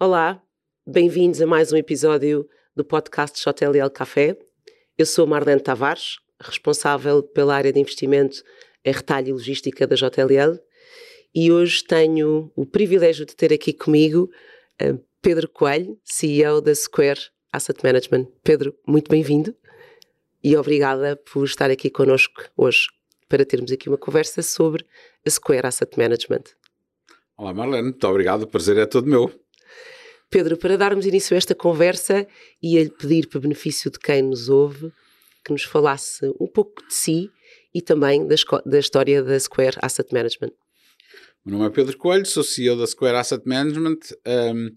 Olá, bem-vindos a mais um episódio do podcast JLL Café. Eu sou Marlene Tavares, responsável pela área de investimento em retalho e logística da JLL e hoje tenho o privilégio de ter aqui comigo uh, Pedro Coelho, CEO da Square Asset Management. Pedro, muito bem-vindo e obrigada por estar aqui connosco hoje para termos aqui uma conversa sobre a Square Asset Management. Olá Marlene, muito obrigado, o prazer é todo meu. Pedro, para darmos início a esta conversa, ia-lhe pedir, para benefício de quem nos ouve, que nos falasse um pouco de si e também da, da história da Square Asset Management. O meu nome é Pedro Coelho, sou CEO da Square Asset Management. Um,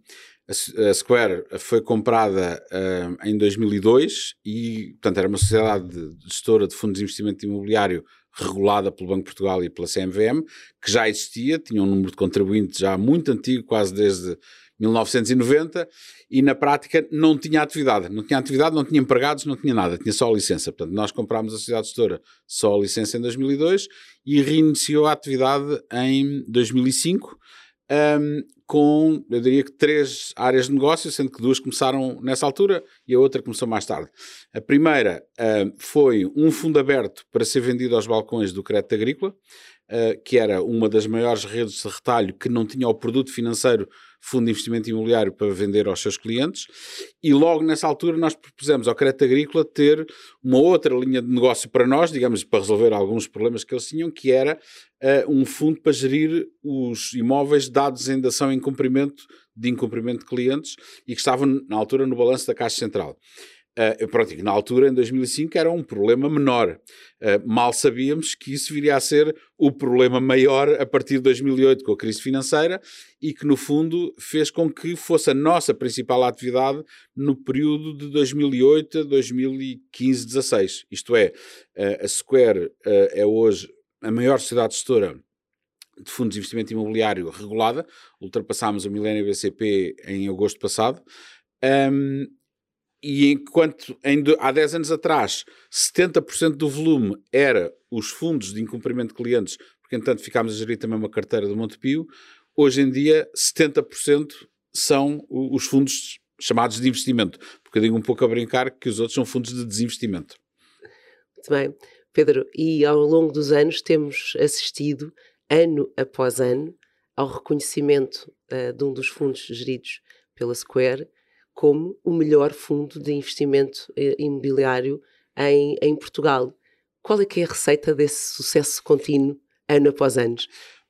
a Square foi comprada um, em 2002 e, portanto, era uma sociedade de gestora de fundos de investimento imobiliário regulada pelo Banco de Portugal e pela CMVM, que já existia, tinha um número de contribuintes já muito antigo, quase desde 1990, e na prática não tinha atividade. Não tinha atividade, não tinha empregados, não tinha nada, tinha só a licença. Portanto, nós comprámos a sociedade gestora só a licença em 2002 e reiniciou a atividade em 2005. Um, com, eu diria que três áreas de negócio, sendo que duas começaram nessa altura e a outra começou mais tarde. A primeira uh, foi um fundo aberto para ser vendido aos balcões do crédito agrícola, uh, que era uma das maiores redes de retalho que não tinha o produto financeiro fundo de investimento imobiliário para vender aos seus clientes, e logo nessa altura nós propusemos ao crédito agrícola ter uma outra linha de negócio para nós, digamos, para resolver alguns problemas que eles tinham, que era uh, um fundo para gerir os imóveis dados em dação em cumprimento de incumprimento de clientes e que estavam na altura no balanço da Caixa Central. Uh, pronto, na altura, em 2005, era um problema menor. Uh, mal sabíamos que isso viria a ser o problema maior a partir de 2008, com a crise financeira, e que, no fundo, fez com que fosse a nossa principal atividade no período de 2008 a 2015-16. Isto é, uh, a Square é hoje a maior sociedade gestora de fundos de investimento imobiliário regulada. Ultrapassámos o Milênio BCP em agosto passado. Um, e enquanto em, há 10 anos atrás 70% do volume era os fundos de incumprimento de clientes, porque entanto ficámos a gerir também uma carteira do Montepio, hoje em dia 70% são os fundos chamados de investimento, porque eu digo um pouco a brincar que os outros são fundos de desinvestimento. Muito bem. Pedro, e ao longo dos anos temos assistido, ano após ano, ao reconhecimento uh, de um dos fundos geridos pela Square como o melhor fundo de investimento eh, imobiliário em, em Portugal. Qual é que é a receita desse sucesso contínuo, ano após ano?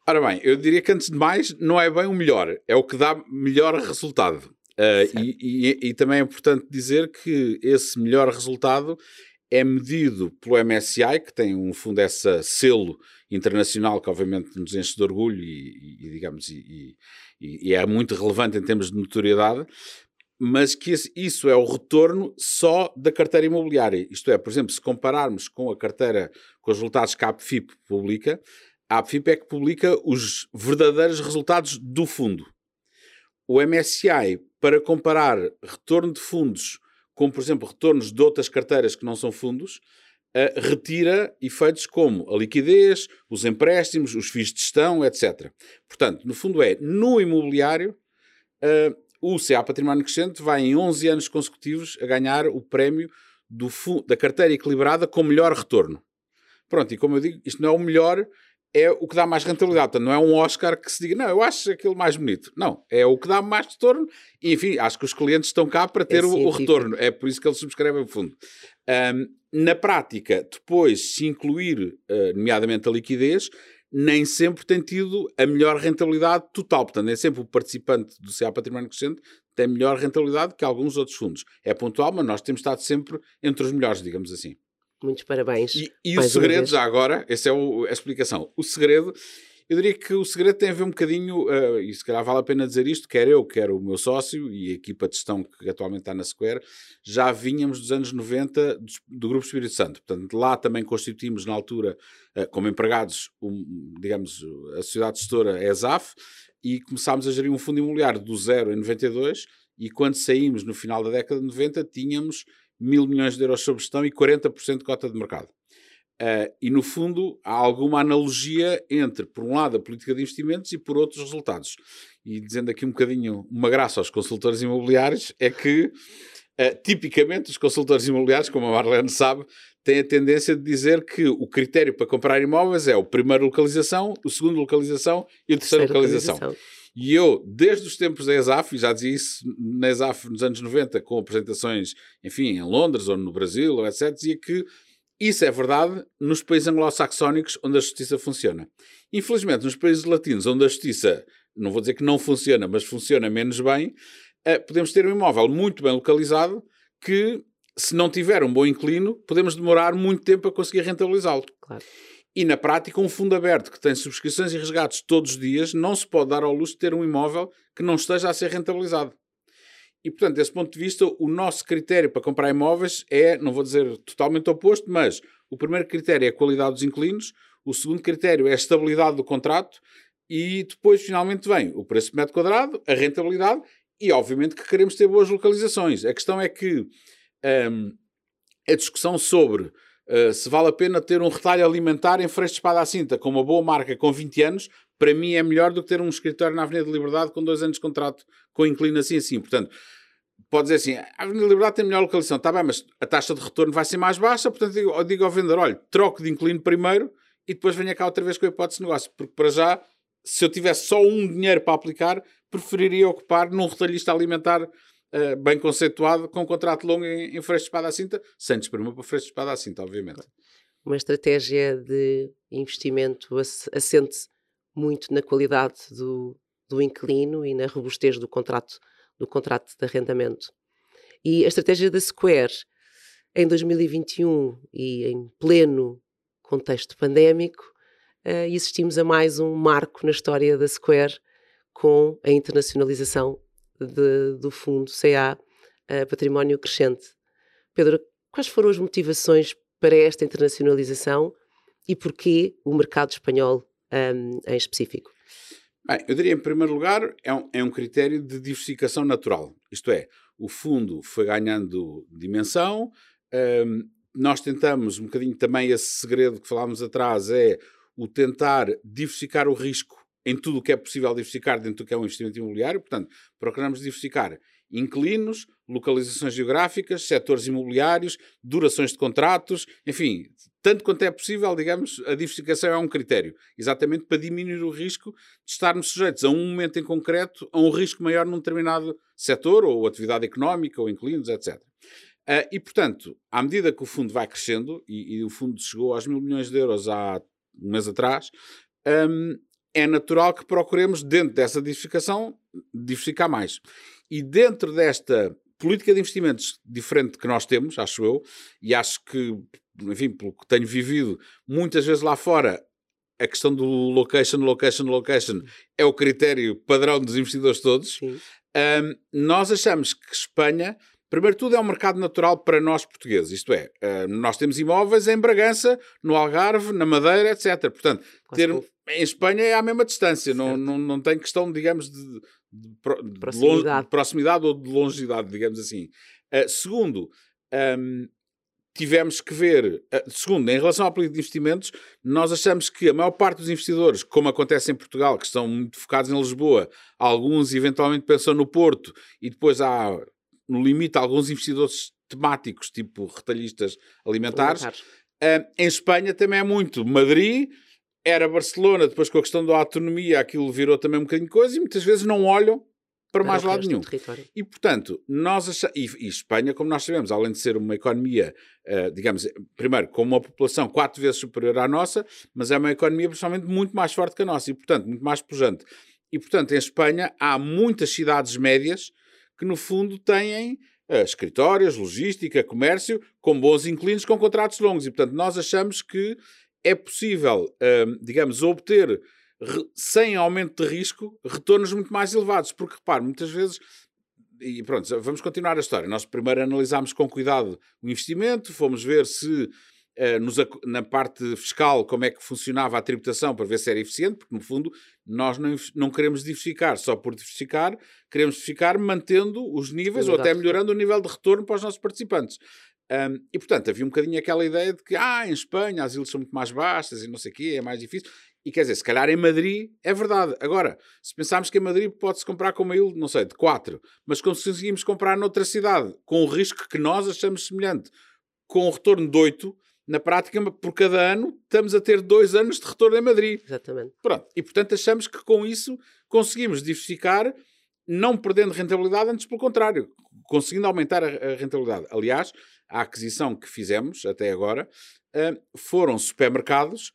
Ora bem, eu diria que antes de mais não é bem o melhor, é o que dá melhor resultado. Uh, e, e, e, também é importante dizer que esse melhor resultado é medido pelo MSCI, que tem um fundo essa selo internacional que obviamente nos enche de orgulho e, e digamos e, é muito relevante em termos de notoriedade, mas que isso é o retorno só da carteira imobiliária. Isto é, por exemplo, se compararmos com a carteira, com os resultados que a APFIP publica, a APFIP é que publica os verdadeiros resultados do fundo. O MSCI, para comparar retorno de fundos com, por exemplo, retornos de outras carteiras que não são fundos, uh, retira efeitos como a liquidez, os empréstimos, os FIIs de gestão, etc. Portanto, no fundo é, no imobiliário, uh, o CA Património Crescente vai em 11 anos consecutivos a ganhar o prémio do da carteira equilibrada com melhor retorno. Pronto, e como eu digo, isto não é o melhor, é o que dá mais rentabilidade. Portanto, não é um Oscar que se diga, não, eu acho aquilo mais bonito. Não, é o que dá mais retorno. E, enfim, acho que os clientes estão cá para ter é o, o, retorno. É por isso que eles subscrevem o fundo. Um, na prática, depois, se incluir, uh, nomeadamente, a liquidez, nem sempre tem tido a melhor rentabilidade total. Portanto, nem sempre o participante do CA Património Crescente tem melhor rentabilidade que alguns outros fundos. É pontual, mas nós temos estado sempre entre os melhores, digamos assim. Muitos parabéns. E, e o segredo, já agora, essa é o, a explicação. O segredo eu diria que o segredo tem a ver um bocadinho, uh, e se calhar vale a pena dizer isto, quer eu, quer o meu sócio e a equipa de gestão que atualmente está na Square, já vínhamos dos anos 90 do, do Grupo Espírito Santo. Portanto, lá também constituímos na altura, uh, como empregados, um, digamos, a sociedade gestora ESAF, e começámos a gerir um fundo imobiliário do zero em 92, e quando saímos no final da década de 90, tínhamos mil milhões de euros sob gestão e 40% de cota de mercado. Uh, e, no fundo, há alguma analogia entre, por um lado, a política de investimentos e, por outros, resultados. E dizendo aqui um bocadinho uma graça aos consultores imobiliários, é que, uh, tipicamente, os consultores imobiliários, como a Marlene sabe, têm a tendência de dizer que o critério para comprar imóveis é o primeiro localização, o segundo localização e o terceiro localização. localização. E eu, desde os tempos da ESAF, já dizia isso na ESAF nos anos 90, com apresentações, enfim, em Londres ou no Brasil, ou etc., dizia que isso é verdade nos países anglo-saxónicos onde a justiça funciona. Infelizmente, nos países latinos onde a justiça, não vou dizer que não funciona, mas funciona menos bem, eh, podemos ter um imóvel muito bem localizado que, se não tiver um bom inclino, podemos demorar muito tempo a conseguir rentabilizá-lo. Claro. E na prática, um fundo aberto que tem subscrições e resgates todos os dias não se pode dar ao luxo de ter um imóvel que não esteja a ser rentabilizado. E, portanto, desse ponto de vista, o nosso critério para comprar imóveis é, não vou dizer totalmente oposto, mas o primeiro critério é a qualidade dos inquilinos, o segundo critério é a estabilidade do contrato e depois, finalmente, vem o preço por metro quadrado, a rentabilidade e, obviamente, que queremos ter boas localizações. A questão é que um, a discussão sobre uh, se vale a pena ter um retalho alimentar em Freixo de Espada à Cinta com uma boa marca com 20 anos, para mim é melhor do que ter um escritório na Avenida de Liberdade com dois anos de contrato com inclino assim assim. Portanto, pode dizer assim, a Avenida de Liberdade tem melhor localização, está bem, mas a taxa de retorno vai ser mais baixa, portanto digo, digo ao vendedor, olha, troco de inclino primeiro e depois venha cá outra vez com a hipótese de negócio, porque para já, se eu tivesse só um dinheiro para aplicar, preferiria ocupar num retalhista alimentar uh, bem conceituado, com um contrato longo em, em Freixo de Espada à Cinta, sem desprimir para Freixo de Espada à Cinta, obviamente. Uma estratégia de investimento assente muito na qualidade do, do inquilino e na robustez do contrato, do contrato de arrendamento. E a estratégia da Square, em 2021 e em pleno contexto pandémico, uh, existimos a mais um marco na história da Square com a internacionalização de, do fundo CA uh, Património Crescente. Pedro, quais foram as motivações para esta internacionalização e porquê o mercado espanhol um, em específico? Bem, eu diria, em primeiro lugar, é um, é um critério de diversificação natural. Isto é, o fundo foi ganhando dimensão, um, nós tentamos um bocadinho também esse segredo que falámos atrás, é o tentar diversificar o risco em tudo o que é possível diversificar dentro do que é um investimento imobiliário. Portanto, procuramos diversificar inquilinos, localizações geográficas, setores imobiliários, durações de contratos, enfim, tanto quanto é possível, digamos, a diversificação é um critério, exatamente para diminuir o risco de estarmos sujeitos a um momento em concreto a um risco maior num determinado setor ou atividade económica ou inquilinos, etc. Uh, ah, e, portanto, à medida que o fundo vai crescendo, e, e, o fundo chegou aos mil milhões de euros há um mês atrás, um, é natural que procuremos, dentro dessa diversificação, diversificar mais. E dentro desta política de investimentos diferente que nós temos, acho eu, e acho que, enfim, pelo que tenho vivido, muitas vezes lá fora, a questão do location, location, location é o critério padrão dos investidores todos. Um, nós achamos que Espanha Primeiro tudo, é um mercado natural para nós portugueses, isto é, uh, nós temos imóveis em Bragança, no Algarve, na Madeira, etc. Portanto, ter, em Espanha é à mesma distância, não, não, não tem questão, digamos, de, de, de proximidade. de proximidade ou de longevidade, digamos assim. Uh, segundo, um, tivemos que ver. Uh, segundo, em relação à política de investimentos, nós achamos que a maior parte dos investidores, como acontece em Portugal, que estão muito focados em Lisboa, alguns eventualmente pensam no Porto e depois há no limite, alguns investidores temáticos, tipo retalhistas alimentares. Uh, em Espanha também é muito. Madrid era Barcelona, depois com a questão da autonomia, aquilo virou também um bocadinho de coisa, e muitas vezes não olham para mais lado nenhum. E, portanto, nós achamos, e, e, Espanha, como nós sabemos, além de ser uma economia, uh, digamos, primeiro, com uma população quatro vezes superior à nossa, mas é uma economia principalmente muito mais forte que a nossa e, portanto, muito mais pujante. E, portanto, em Espanha há muitas cidades médias que no fundo têm uh, escritórios, logística, comércio, com bons inquilinos, com contratos longos. E, portanto, nós achamos que é possível, uh, digamos, obter, sem aumento de risco, retornos muito mais elevados. Porque, repare, muitas vezes e pronto, vamos continuar a história. Nós primeiro analisámos com cuidado o investimento, fomos ver se eh, nos, na parte fiscal como é que funcionava a tributação para ver se era eficiente, porque no fundo nós não, não queremos diversificar só por diversificar, queremos diversificar mantendo os níveis ou até melhorando o nível de retorno para os nossos participantes. Um, e, portanto, havia um bocadinho aquela ideia de que, ah, em Espanha as ilhas são muito mais baixas e não sei o quê, é mais difícil. E quer dizer, se calhar em Madrid é verdade. Agora, se pensarmos que em Madrid pode-se comprar com uma ilha, não sei, de 4, mas conseguimos comprar noutra cidade com o risco que nós achamos semelhante, com um retorno de 8, na prática, por cada ano, estamos a ter dois anos de retorno em Madrid. Exatamente. Pronto. E, portanto, achamos que com isso conseguimos diversificar, não perdendo rentabilidade, antes pelo contrário, conseguindo aumentar a, rentabilidade. Aliás, a aquisição que fizemos até agora uh, foram supermercados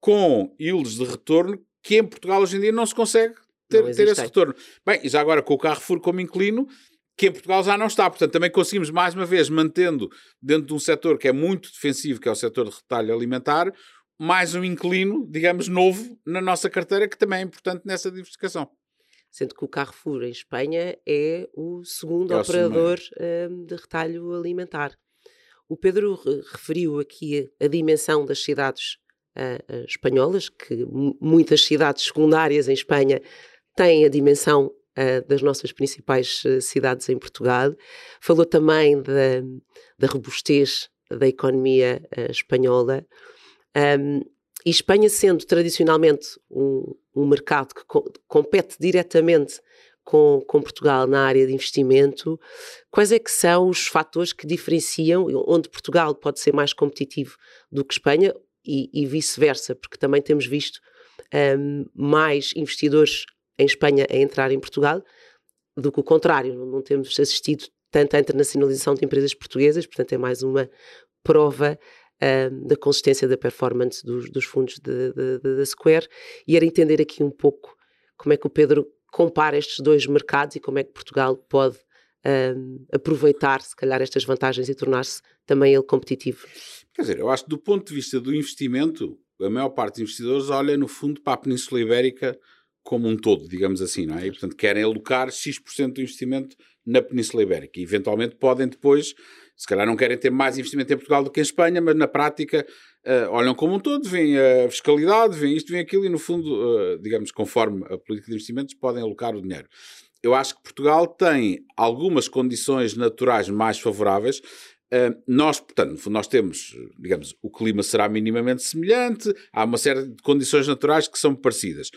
com yields de retorno que em Portugal hoje em dia não se consegue ter, ter esse retorno. Bem, e já agora com o Carrefour como inclino, que em Portugal já não está. Portanto, também conseguimos, mais uma vez, mantendo dentro de um setor que é muito defensivo, que é o setor de retalho alimentar, mais um inclino, digamos, novo na nossa carteira, que também é importante nessa diversificação. Sendo que o Carrefour em Espanha é o segundo é operador um, de retalho alimentar. O Pedro referiu aqui a, dimensão das cidades uh, espanholas, que muitas cidades secundárias em Espanha têm a dimensão das nossas principais uh, cidades em Portugal. Falou também da, da robustez da economia espanhola. Um, e Espanha sendo tradicionalmente um, um mercado que co compete diretamente com, com, Portugal na área de investimento, quais é que são os fatores que diferenciam onde Portugal pode ser mais competitivo do que Espanha e, e vice-versa, porque também temos visto um, mais investidores em Espanha a entrar em Portugal do que o contrário, não, temos assistido tanta internacionalização de empresas portuguesas, portanto é mais uma prova um, da consistência da performance dos, dos fundos da Square e era entender aqui um pouco como é que o Pedro compara estes dois mercados e como é que Portugal pode um, aproveitar, se calhar, estas vantagens e tornar-se também ele competitivo. Quer dizer, eu acho que do ponto de vista do investimento, a maior parte dos investidores olha, no fundo, para a Península Ibérica como um todo, digamos assim, não é? E, portanto, querem alocar X% do investimento na Península Ibérica. E, eventualmente, podem depois, se calhar não querem ter mais investimento em Portugal do que em Espanha, mas na prática uh, olham como um todo, veem a fiscalidade, veem isto, veem aquilo e, no fundo, uh, digamos, conforme a política de investimentos, podem alocar o dinheiro. Eu acho que Portugal tem algumas condições naturais mais favoráveis nós, portanto, nós temos, digamos, o clima será minimamente semelhante, há uma série de condições naturais que são parecidas.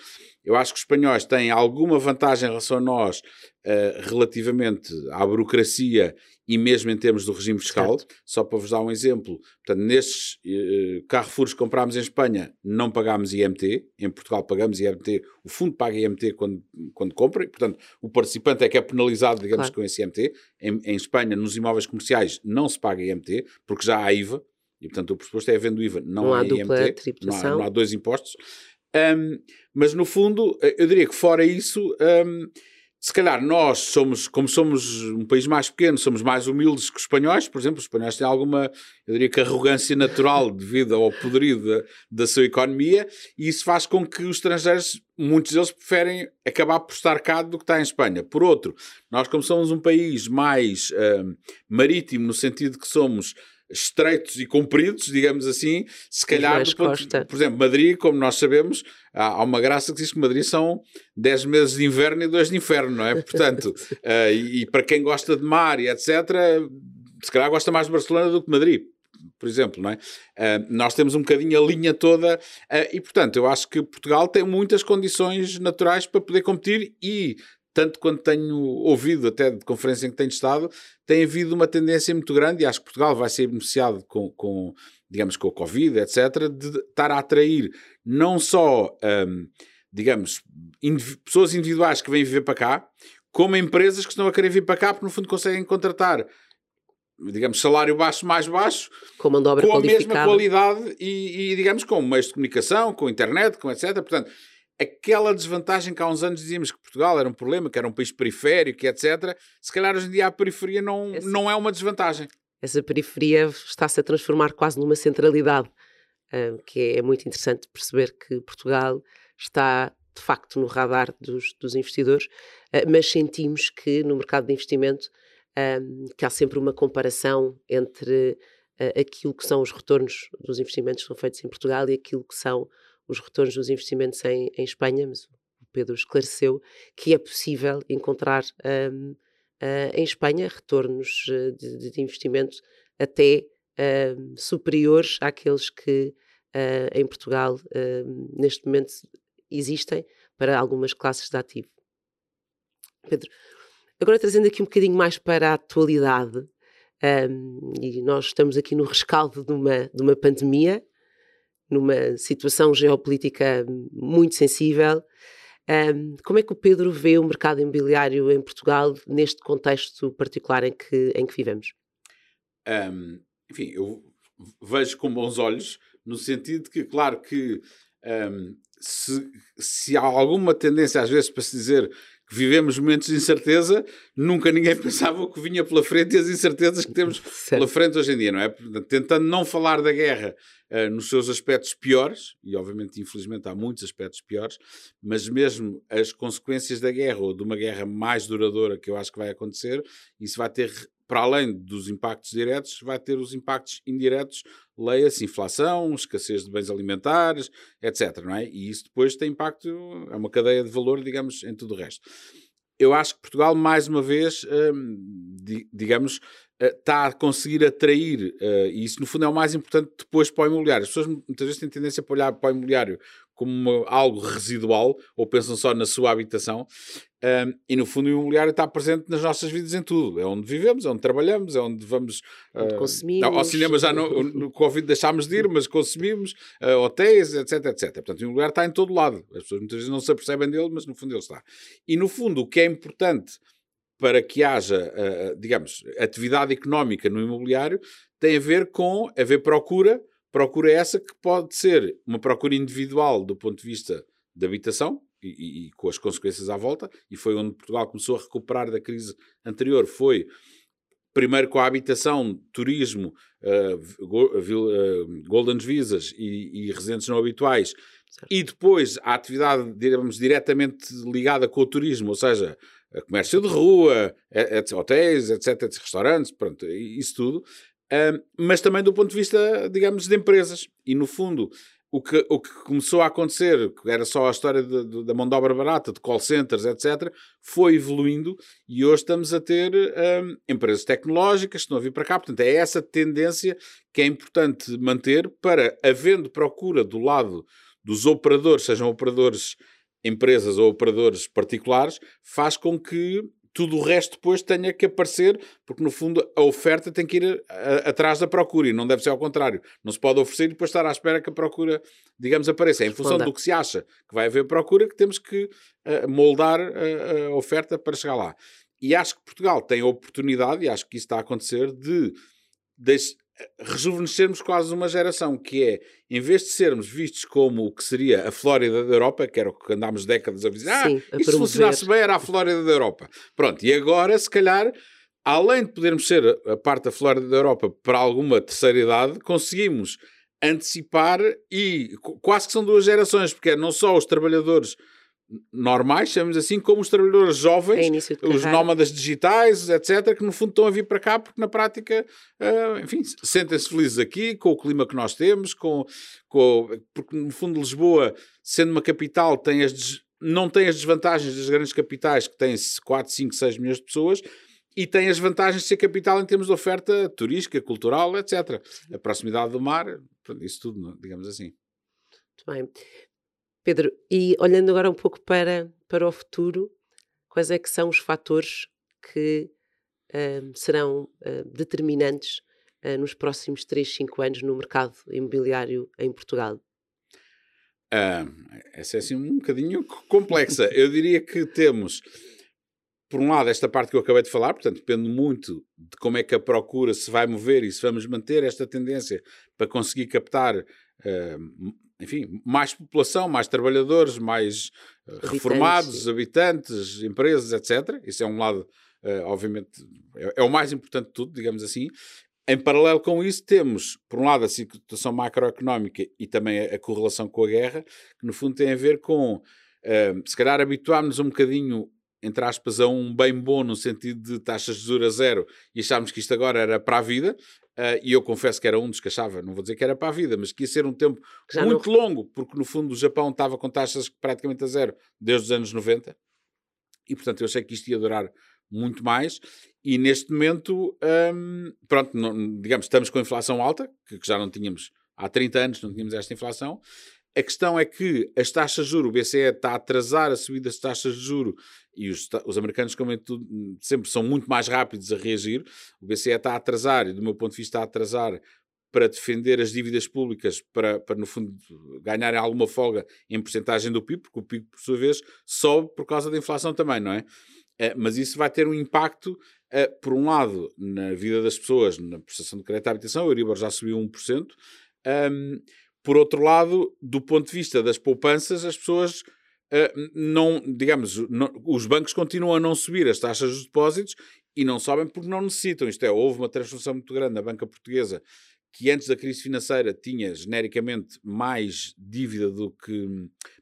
Eu acho que os espanhóis têm alguma vantagem em relação a nós uh, relativamente à burocracia e mesmo em termos do regime fiscal. Certo. Só para vos dar um exemplo, portanto, nestes uh, Carrefours que comprámos em Espanha não pagámos IMT, em Portugal pagamos IMT, o fundo paga IMT quando, quando compra, e, portanto, o participante é que é penalizado, digamos, claro. com esse IMT. Em, em Espanha, nos imóveis comerciais, não se paga IMT, porque já há IVA, e portanto o pressuposto é havendo IVA, não, não há, há IMT, não há, não há dois impostos. Um, mas no fundo, eh, eu diria que fora isso, um, se calhar nós somos, como somos um país mais pequeno, somos mais humildes que os espanhóis, por exemplo, os espanhóis têm alguma, eu diria que arrogância natural devido ao poderio da, da sua economia, e isso faz com que os estrangeiros, muitos deles preferem acabar por estar cá do que está em Espanha. Por outro, nós como somos um país mais um, marítimo, no sentido que somos estreitos e compridos, digamos assim, se calhar, ponto, por exemplo, Madrid, como nós sabemos, há, há, uma graça que diz que Madrid são 10 meses de inverno e 2 de inferno, não é? Portanto, uh, e, e, para quem gosta de mar e etc., se calhar gosta mais de Barcelona do que Madrid. Por exemplo, não é? Uh, nós temos um bocadinho a linha toda uh, e, portanto, eu acho que Portugal tem muitas condições naturais para poder competir e tanto quanto tenho ouvido, até de conferência em que tenho estado, tem havido uma tendência muito grande, e acho que Portugal vai ser beneficiado com, com digamos, com a Covid, etc., de estar a atrair não só, um, digamos, indiv pessoas individuais que vêm viver para cá, como empresas que estão a querer vir para cá porque, no fundo, conseguem contratar digamos, salário baixo mais baixo, com, com a mesma qualidade e, e, digamos, com meios de comunicação, com internet, com etc. Portanto, aquela desvantagem que há uns anos dizíamos que Portugal era um problema, que era um país periférico, etc. Se calhar hoje em dia a periferia não, Essa, não é uma desvantagem. Essa periferia está-se a transformar quase numa centralidade, uh, que é muito interessante perceber que Portugal está de facto no radar dos, dos investidores, uh, mas sentimos que no mercado de investimento um, que há sempre uma comparação entre uh, aquilo que são os retornos dos investimentos que são feitos em Portugal e aquilo que são os retornos dos investimentos em, em Espanha, mas o Pedro esclareceu que é possível encontrar um, uh, em Espanha retornos de, de, investimento até uh, superiores àqueles que uh, em Portugal uh, neste momento existem para algumas classes de ativo. Pedro, agora trazendo aqui um bocadinho mais para a atualidade, um, e nós estamos aqui no rescaldo de uma, de uma pandemia, numa situação geopolítica muito sensível. Um, como é que o Pedro vê o mercado imobiliário em Portugal neste contexto particular em que, em que vivemos? Um, enfim, eu vejo com bons olhos, no sentido que, claro que um, se, se há alguma tendência às vezes para se dizer vivemos momentos de incerteza, nunca ninguém pensava o que vinha pela frente e as incertezas que temos certo. pela frente hoje em dia, não é? Tentando não falar da guerra uh, nos seus aspectos piores, e obviamente, infelizmente, há muitos aspectos piores, mas mesmo as consequências da guerra ou de uma guerra mais duradoura que eu acho que vai acontecer, isso vai ter para além dos impactos diretos, vai ter os impactos indiretos, leia-se inflação, escassez de bens alimentares, etc. Não é? E isso depois tem impacto, é uma cadeia de valor, digamos, em tudo o resto. Eu acho que Portugal, mais uma vez, hum, digamos, está eh, a conseguir atrair, uh, e isso no fundo é o mais importante depois para o imobiliário. As pessoas muitas vezes têm tendência a olhar para o imobiliário como uma, algo residual ou pensam só na sua habitação. Um, e no fundo, o imobiliário está presente nas nossas vidas em tudo. É onde vivemos, é onde trabalhamos, é onde vamos. Onde uh, consumimos. Ao cinema já no, no Covid deixámos de ir, mas consumimos, uh, hotéis, etc, etc. Portanto, o imobiliário está em todo lado. As pessoas muitas vezes não se apercebem dele, mas no fundo ele está. E no fundo, o que é importante para que haja, uh, digamos, atividade económica no imobiliário tem a ver com haver procura procura essa que pode ser uma procura individual do ponto de vista da habitação e, e, e, com as consequências à volta, e foi onde Portugal começou a recuperar da crise anterior, foi primeiro com a habitação, turismo, uh, golden visas e, e, residentes não habituais, certo. e depois a atividade, digamos, diretamente ligada com o turismo, ou seja, comércio de rua, hotéis, etc, restaurantes, pronto, isso tudo, mas também do ponto de vista, digamos, de empresas. E no fundo, o que, o que começou a acontecer, que era só a história de, de, da mão de obra barata, de call centers, etc., foi evoluindo e hoje estamos a ter um, empresas tecnológicas que estão a vir para cá. Portanto, é essa tendência que é importante manter para, havendo procura do lado dos operadores, sejam operadores empresas ou operadores particulares, faz com que tudo o resto depois tenha que aparecer, porque no fundo a oferta tem que ir a, a, atrás da procura e não deve ser ao contrário. Não se pode oferecer e depois estar à espera que a procura, digamos, apareça. É em função do que se acha que vai haver procura que temos que uh, moldar a, a oferta para chegar lá. E acho que Portugal tem a oportunidade, e acho que isso está a acontecer, de, de rejuvenescermos quase uma geração, que é, em vez de sermos vistos como o que seria a Flórida da Europa, que era o que andámos décadas a dizer, ah, isto se funcionasse bem era a Flórida da Europa. Pronto, e agora, se calhar, além de podermos ser a parte da Flórida da Europa para alguma terceira idade, conseguimos antecipar e quase que são duas gerações, porque é não só os trabalhadores normais, chamamos assim, como os trabalhadores jovens, é os nómadas digitais, etc., que no fundo estão a vir para cá porque na prática, uh, enfim, sentem-se felizes aqui com o clima que nós temos, com, com, porque no fundo Lisboa, sendo uma capital, tem as, não tem as desvantagens das grandes capitais que têm 4, 5, 6 milhões de pessoas, e tem as vantagens de ser capital em termos de oferta turística, cultural, etc. A proximidade do mar, isso tudo, digamos assim. Muito bem. Pedro, e olhando agora um pouco para, para o futuro, quais é que são os fatores que uh, serão uh, determinantes uh, nos próximos 3, 5 anos no mercado imobiliário em Portugal? essa é assim um bocadinho complexa. Eu diria que temos, por um lado, esta parte que eu acabei de falar, portanto, depende muito de como é que a procura se vai mover e se vamos manter esta tendência para conseguir captar enfim, mais população, mais trabalhadores, mais uh, habitantes. reformados, habitantes, empresas, etc. Isso é um lado, uh, obviamente, é, é, o mais importante de tudo, digamos assim. Em paralelo com isso, temos, por um lado, a situação macroeconómica e também a, a correlação com a guerra, que no fundo tem a ver com, uh, se calhar, habituarmos um bocadinho entre aspas, a um bem bom no sentido de taxas de juros a zero e achámos que isto agora era para a vida. Uh, e eu confesso que era um dos que achava, não vou dizer que era para a vida, mas que ia ser um tempo Já muito não... longo, porque no fundo o Japão estava com taxas praticamente a zero desde os anos 90 e portanto eu achei que isto ia durar muito mais. E neste momento, um, pronto, não, digamos, estamos com inflação alta, que, que já não tínhamos há 30 anos, não tínhamos esta inflação. A questão é que as taxas de juros, o BCE está a atrasar a subida das taxas de juros e os, os americanos, como é tudo, sempre são muito mais rápidos a reagir. O BCE está a atrasar, e do meu ponto de vista, está a atrasar para defender as dívidas públicas, para, para no fundo ganharem alguma folga em porcentagem do PIB, porque o PIB, por sua vez, sobe por causa da inflação também, não é? Uh, mas isso vai ter um impacto, uh, por um lado, na vida das pessoas, na prestação de crédito à habitação, o Euribor já subiu 1%. Um, por outro lado, do ponto de vista das poupanças, as pessoas uh, não, digamos, não, os bancos continuam a não subir as taxas dos depósitos e não sobem porque não necessitam. Isto é, houve uma transformação muito grande na banca portuguesa que antes da crise financeira tinha genericamente mais dívida do que,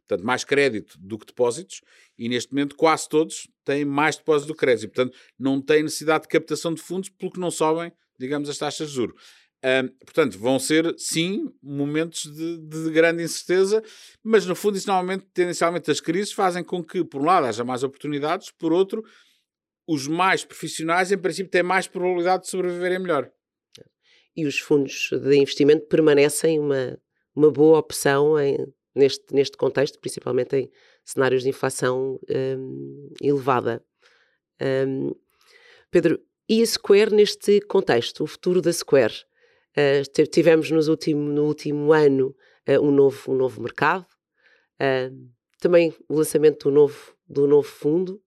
portanto, mais crédito do que depósitos, e neste momento quase todos têm mais depósito do crédito, portanto, não têm necessidade de captação de fundos porque não sobem, digamos, as taxas de juros. Portanto, vão ser, sim, momentos de, de, grande incerteza, mas no fundo, isso normalmente, tendencialmente, as crises fazem com que, por um lado, haja mais oportunidades, por outro, os mais profissionais, em princípio, têm mais probabilidade de sobreviverem melhor. E os fundos de investimento permanecem uma, uma boa opção em, neste, neste contexto, principalmente em cenários de inflação um, elevada. Um, Pedro, e a Square neste contexto, o futuro da Square? Uh, tivemos nos último, no último ano uh, um, novo, um novo mercado, uh, também o lançamento do novo, do novo fundo.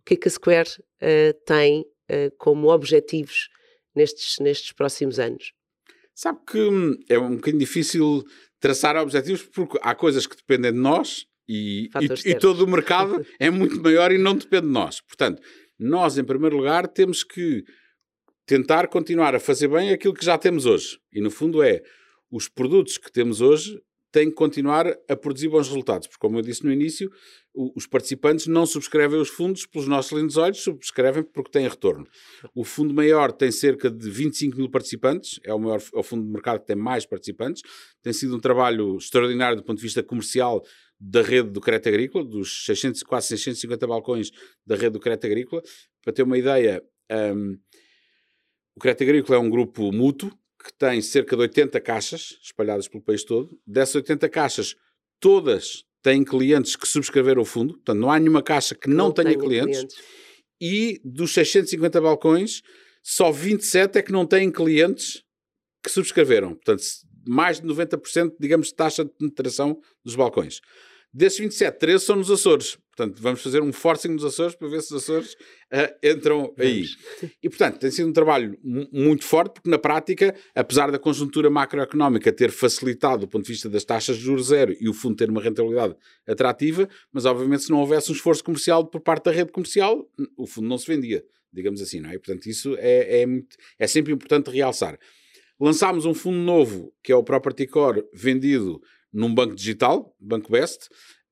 O que é que a Square tem como objetivos nestes, nestes próximos anos? Sabe que hum, é um bocadinho difícil traçar objetivos porque há coisas que dependem de nós e, e, e todo o mercado é muito maior e não depende de nós. Portanto, nós, em primeiro lugar, temos que tentar continuar a fazer bem aquilo que já temos hoje. E no fundo é os produtos que temos hoje têm que continuar a produzir bons resultados, porque como eu disse no início, os participantes não subscrevem os fundos pelos nossos lindos olhos, subscrevem porque têm retorno. O fundo maior tem cerca de 25 mil participantes, é o maior é o fundo de mercado que tem mais participantes. Tem sido um trabalho extraordinário do ponto de vista comercial da rede do crédito agrícola, dos 600, quase 650 balcões da rede do crédito agrícola. Para ter uma ideia, um, o Crédito Agrícola é um grupo mútuo que tem cerca de 80 caixas espalhadas pelo país todo. Dessas 80 caixas, todas têm clientes que subscreveram o fundo, portanto, não há nenhuma caixa que não, não tenha clientes. clientes. E dos 650 balcões, só 27 é que não têm clientes que subscreveram. Portanto, mais de 90%, digamos, de taxa de penetração dos balcões. Desses 27, 13 são nos Açores. Portanto, vamos fazer um forcing nos Açores para ver se os Açores uh, entram aí. E, portanto, tem sido um trabalho muito forte, porque na prática, apesar da conjuntura macroeconómica ter facilitado do ponto de vista das taxas de juros zero e o fundo ter uma rentabilidade atrativa, mas obviamente se não houvesse um esforço comercial por parte da rede comercial, o fundo não se vendia, digamos assim, não é? E, portanto, isso é, é, muito, é sempre importante realçar. Lançámos um fundo novo, que é o Property Core, vendido num banco digital, Banco Best,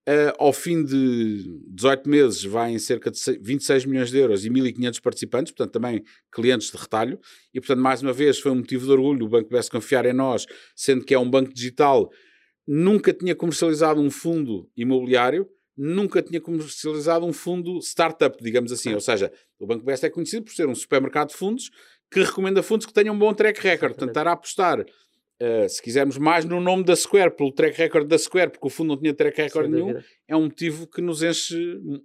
Uh, ao fim de 18 meses vai em cerca de 26 milhões de euros e 1.500 participantes, portanto também clientes de retalho. E portanto, mais uma vez, foi um motivo de orgulho o Banco Best confiar em nós, sendo que é um banco digital, nunca tinha comercializado um fundo imobiliário, nunca tinha comercializado um fundo startup, digamos assim. Ou seja, o Banco Best é conhecido por ser um supermercado de fundos que recomenda fundos que tenham um bom track record. Portanto, estar a apostar Uh, se quisermos mais no nome da Square, pelo track record da Square, porque o fundo não tinha track record nenhum, é um motivo que nos enche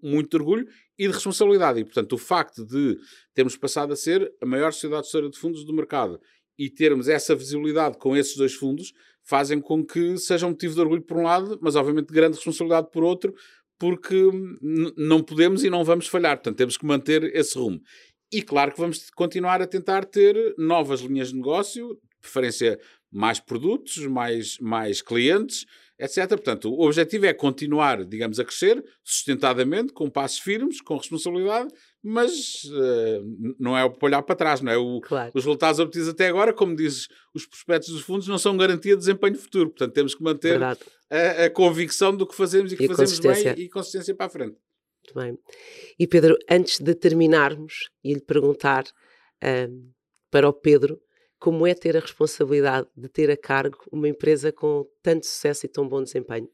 muito de orgulho e de responsabilidade. E, portanto, o facto de termos passado a ser a maior sociedade gestora de fundos do mercado e termos essa visibilidade com esses dois fundos fazem com que seja um motivo de orgulho por um lado, mas obviamente de grande responsabilidade por outro, porque não podemos e não vamos falhar. Portanto, temos que manter esse rumo. E claro que vamos continuar a tentar ter novas linhas de negócio, preferência mais produtos, mais, mais clientes, etc. Portanto, o objetivo é continuar, digamos, a crescer sustentadamente, com passos firmes, com responsabilidade, mas uh, não é olhar para trás, não é? O, claro. Os resultados obtidos até agora, como dizes, os prospectos dos fundos não são garantia de desempenho futuro. Portanto, temos que manter a, a, convicção do que fazemos e que e fazemos bem e consistência para a frente. Muito bem. E Pedro, antes de terminarmos, e lhe perguntar uh, para o Pedro como é ter a responsabilidade de ter a cargo uma empresa com tanto sucesso e tão bom desempenho?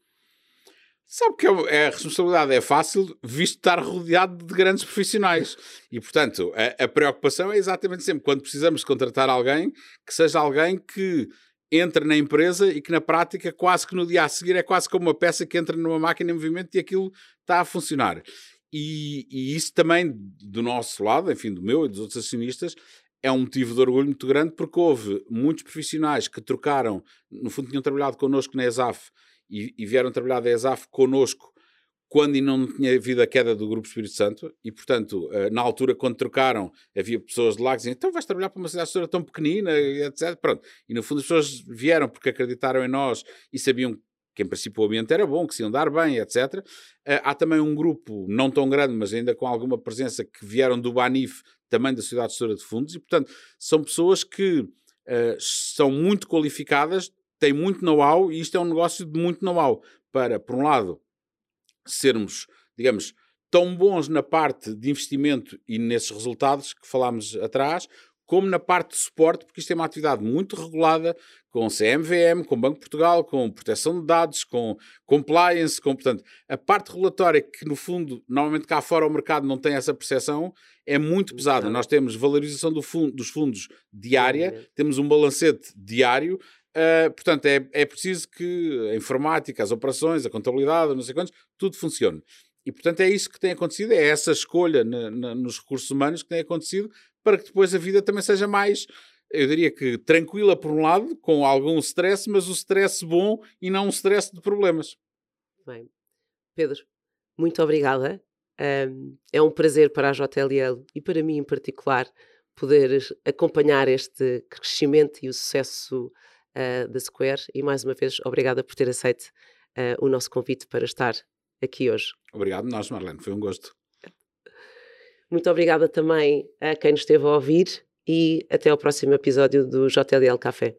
Sabe que é, a responsabilidade é fácil, visto estar rodeado de grandes profissionais. E, portanto, a, a, preocupação é exatamente sempre quando precisamos contratar alguém, que seja alguém que entre na empresa e que na prática, quase que no dia a seguir, é quase como uma peça que entra numa máquina em movimento e aquilo está a funcionar. E, e isso também, do nosso lado, enfim, do meu e dos outros acionistas, é um motivo de orgulho muito grande porque houve muitos profissionais que trocaram, no fundo tinham trabalhado connosco na ESAF e, e vieram trabalhar da ESAF connosco quando ainda não tinha havido a queda do Grupo Espírito Santo, e portanto, eh, na altura, quando trocaram, havia pessoas de lá que diziam: então vais trabalhar para uma cidade tão pequenina, etc. Pronto. E no fundo, as pessoas vieram porque acreditaram em nós e sabiam que, em princípio, o ambiente era bom, que se iam dar bem, etc. Eh, há também um grupo, não tão grande, mas ainda com alguma presença, que vieram do Banif, também da Sociedade Gestora de Fundos, e portanto, são pessoas que uh, são muito qualificadas, têm muito know-how, e isto é um negócio de muito know-how para, por um lado, sermos, digamos, tão bons na parte de investimento e nesses resultados que falámos atrás, como na parte de suporte, porque isto é uma atividade muito regulada, com CMVM, com Banco de Portugal, com proteção de dados, com compliance, com, portanto, a parte regulatória que, no fundo, normalmente cá fora o mercado não tem essa percepção, é muito pesada. Nós temos valorização do fundo, dos fundos diária, temos um balancete diário, Uh, portanto, é, é preciso que a informática, as operações, a contabilidade, não sei quantos, tudo funcione. E, portanto, é isso que tem acontecido, é essa escolha na, na, nos recursos humanos que tem acontecido para que depois a vida também seja mais, eu diria que tranquila por um lado, com algum stress, mas o stress bom e não um stress de problemas. Bem, Pedro, muito obrigada. Um, é um prazer para a JLL e para mim em particular poder acompanhar este crescimento e o sucesso uh, da Square e mais uma vez obrigada por ter aceito uh, o nosso convite para estar aqui hoje. Obrigado, nós, Marlene, foi um gosto. Muito obrigada também a quem nos esteve a ouvir e até ao próximo episódio do JLL Café.